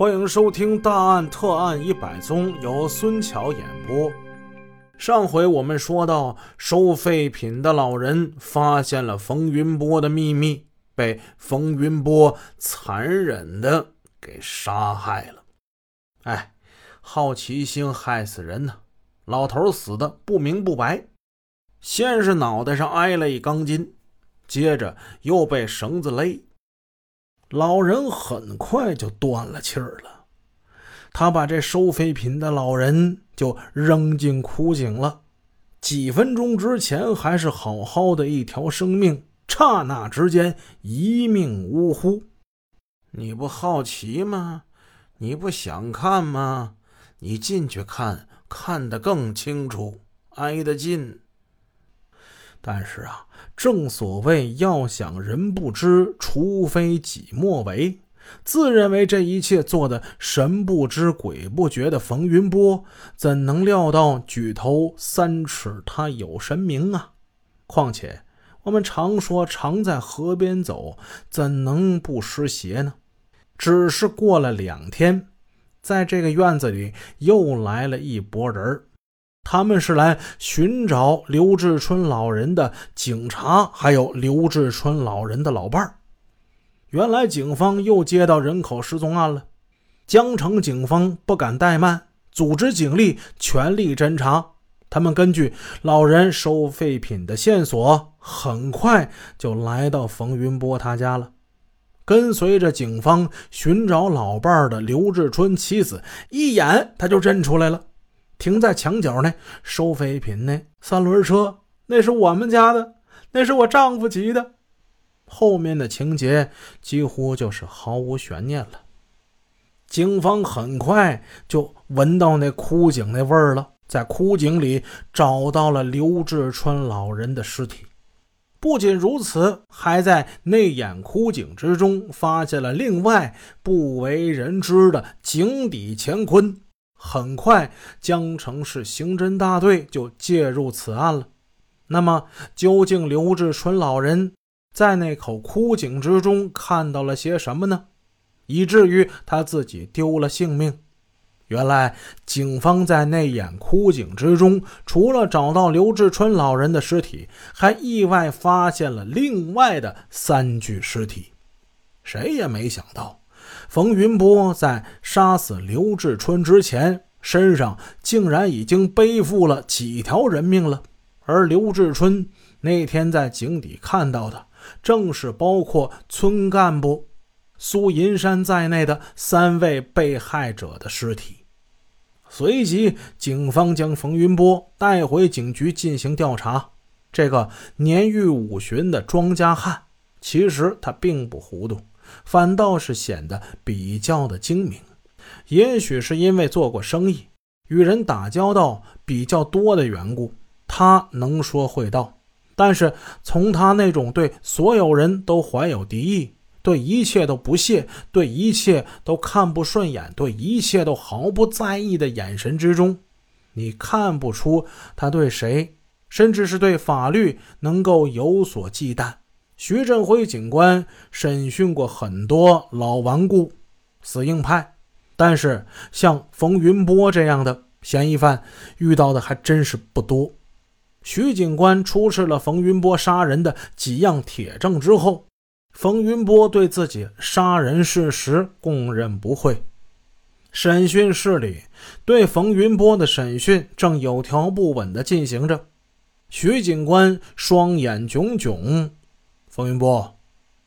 欢迎收听《大案特案一百宗》，由孙桥演播。上回我们说到，收废品的老人发现了冯云波的秘密，被冯云波残忍的给杀害了。哎，好奇心害死人呢！老头死的不明不白，先是脑袋上挨了一钢筋，接着又被绳子勒。老人很快就断了气儿了，他把这收废品的老人就扔进枯井了。几分钟之前还是好好的一条生命，刹那之间一命呜呼。你不好奇吗？你不想看吗？你进去看，看得更清楚，挨得近。但是啊。正所谓要想人不知，除非己莫为。自认为这一切做的神不知鬼不觉的冯云波，怎能料到举头三尺他有神明啊？况且我们常说常在河边走，怎能不湿鞋呢？只是过了两天，在这个院子里又来了一拨人儿。他们是来寻找刘志春老人的警察，还有刘志春老人的老伴儿。原来警方又接到人口失踪案了，江城警方不敢怠慢，组织警力全力侦查。他们根据老人收废品的线索，很快就来到冯云波他家了。跟随着警方寻找老伴儿的刘志春妻子，一眼他就认出来了。停在墙角呢，收废品呢，三轮车那是我们家的，那是我丈夫骑的。后面的情节几乎就是毫无悬念了。警方很快就闻到那枯井那味儿了，在枯井里找到了刘志春老人的尸体。不仅如此，还在内眼枯井之中发现了另外不为人知的井底乾坤。很快，江城市刑侦大队就介入此案了。那么，究竟刘志春老人在那口枯井之中看到了些什么呢？以至于他自己丢了性命？原来，警方在那眼枯井之中，除了找到刘志春老人的尸体，还意外发现了另外的三具尸体。谁也没想到。冯云波在杀死刘志春之前，身上竟然已经背负了几条人命了。而刘志春那天在井底看到的，正是包括村干部苏银山在内的三位被害者的尸体。随即，警方将冯云波带回警局进行调查。这个年逾五旬的庄稼汉，其实他并不糊涂。反倒是显得比较的精明，也许是因为做过生意，与人打交道比较多的缘故，他能说会道。但是从他那种对所有人都怀有敌意、对一切都不屑、对一切都看不顺眼、对一切都毫不在意的眼神之中，你看不出他对谁，甚至是对法律能够有所忌惮。徐振辉警官审讯过很多老顽固、死硬派，但是像冯云波这样的嫌疑犯遇到的还真是不多。徐警官出示了冯云波杀人的几样铁证之后，冯云波对自己杀人事实供认不讳。审讯室里对冯云波的审讯正有条不紊地进行着，徐警官双眼炯炯。冯云波，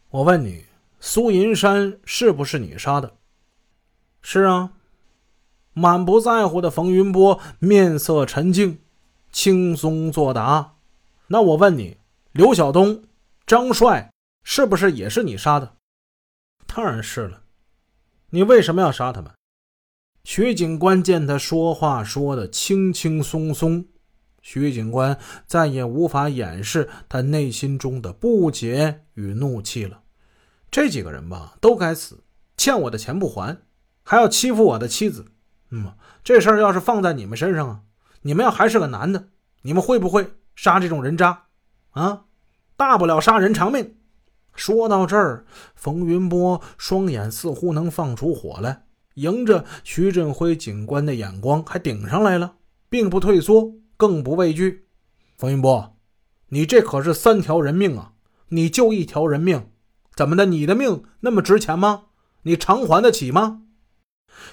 我问你，苏银山是不是你杀的？是啊。满不在乎的冯云波面色沉静，轻松作答。那我问你，刘晓东、张帅是不是也是你杀的？当然是了。你为什么要杀他们？徐警官见他说话说的轻轻松松。徐警官再也无法掩饰他内心中的不解与怒气了。这几个人吧，都该死，欠我的钱不还，还要欺负我的妻子。嗯，这事儿要是放在你们身上啊，你们要还是个男的，你们会不会杀这种人渣？啊，大不了杀人偿命。说到这儿，冯云波双眼似乎能放出火来，迎着徐振辉警官的眼光还顶上来了，并不退缩，更不畏惧。冯云波，你这可是三条人命啊！你就一条人命，怎么的？你的命那么值钱吗？你偿还得起吗？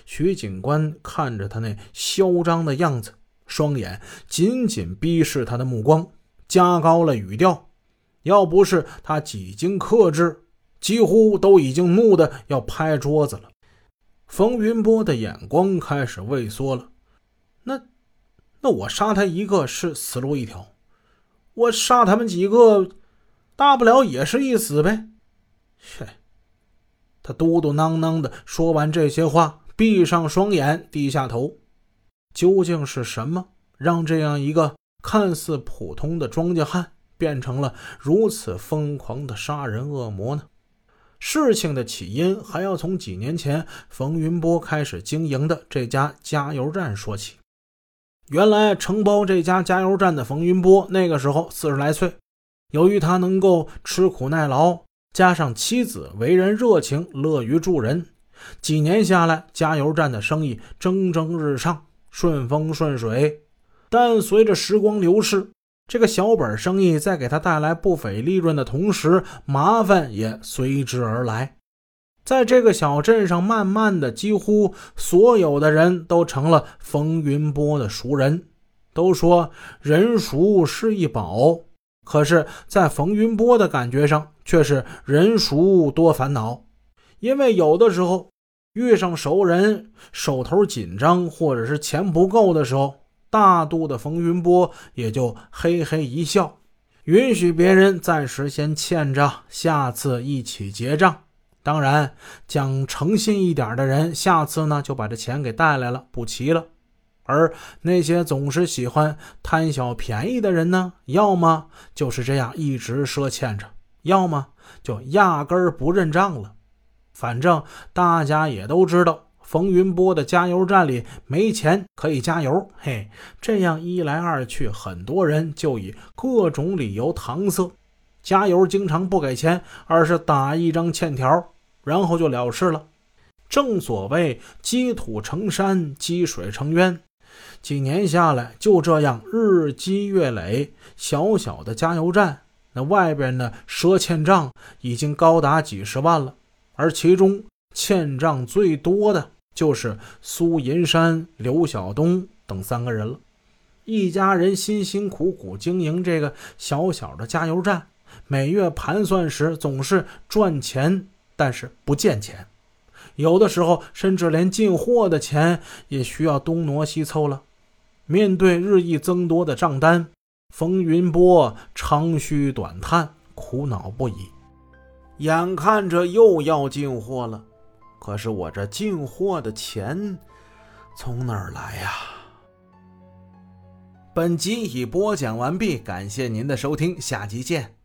徐警官看着他那嚣张的样子，双眼紧紧逼视他的目光，加高了语调。要不是他几经克制，几乎都已经怒得要拍桌子了。冯云波的眼光开始畏缩了。那，那我杀他一个是死路一条，我杀他们几个，大不了也是一死呗。切！他嘟嘟囔囔的说完这些话，闭上双眼，低下头。究竟是什么让这样一个看似普通的庄稼汉变成了如此疯狂的杀人恶魔呢？事情的起因还要从几年前冯云波开始经营的这家加油站说起。原来承包这家加油站的冯云波那个时候四十来岁，由于他能够吃苦耐劳。加上妻子为人热情，乐于助人，几年下来，加油站的生意蒸蒸日上，顺风顺水。但随着时光流逝，这个小本生意在给他带来不菲利润的同时，麻烦也随之而来。在这个小镇上，慢慢的，几乎所有的人都成了冯云波的熟人。都说人熟是一宝。可是，在冯云波的感觉上，却是人熟多烦恼。因为有的时候遇上熟人，手头紧张或者是钱不够的时候，大度的冯云波也就嘿嘿一笑，允许别人暂时先欠着，下次一起结账。当然，讲诚信一点的人，下次呢就把这钱给带来了，补齐了。而那些总是喜欢贪小便宜的人呢，要么就是这样一直赊欠着，要么就压根儿不认账了。反正大家也都知道，冯云波的加油站里没钱可以加油。嘿，这样一来二去，很多人就以各种理由搪塞，加油经常不给钱，而是打一张欠条，然后就了事了。正所谓积土成山，积水成渊。几年下来，就这样日积月累，小小的加油站，那外边的赊欠账已经高达几十万了。而其中欠账最多的就是苏银山、刘晓东等三个人了。一家人辛辛苦苦经营这个小小的加油站，每月盘算时总是赚钱，但是不见钱，有的时候甚至连进货的钱也需要东挪西凑了。面对日益增多的账单，冯云波长吁短叹，苦恼不已。眼看着又要进货了，可是我这进货的钱从哪儿来呀？本集已播讲完毕，感谢您的收听，下集见。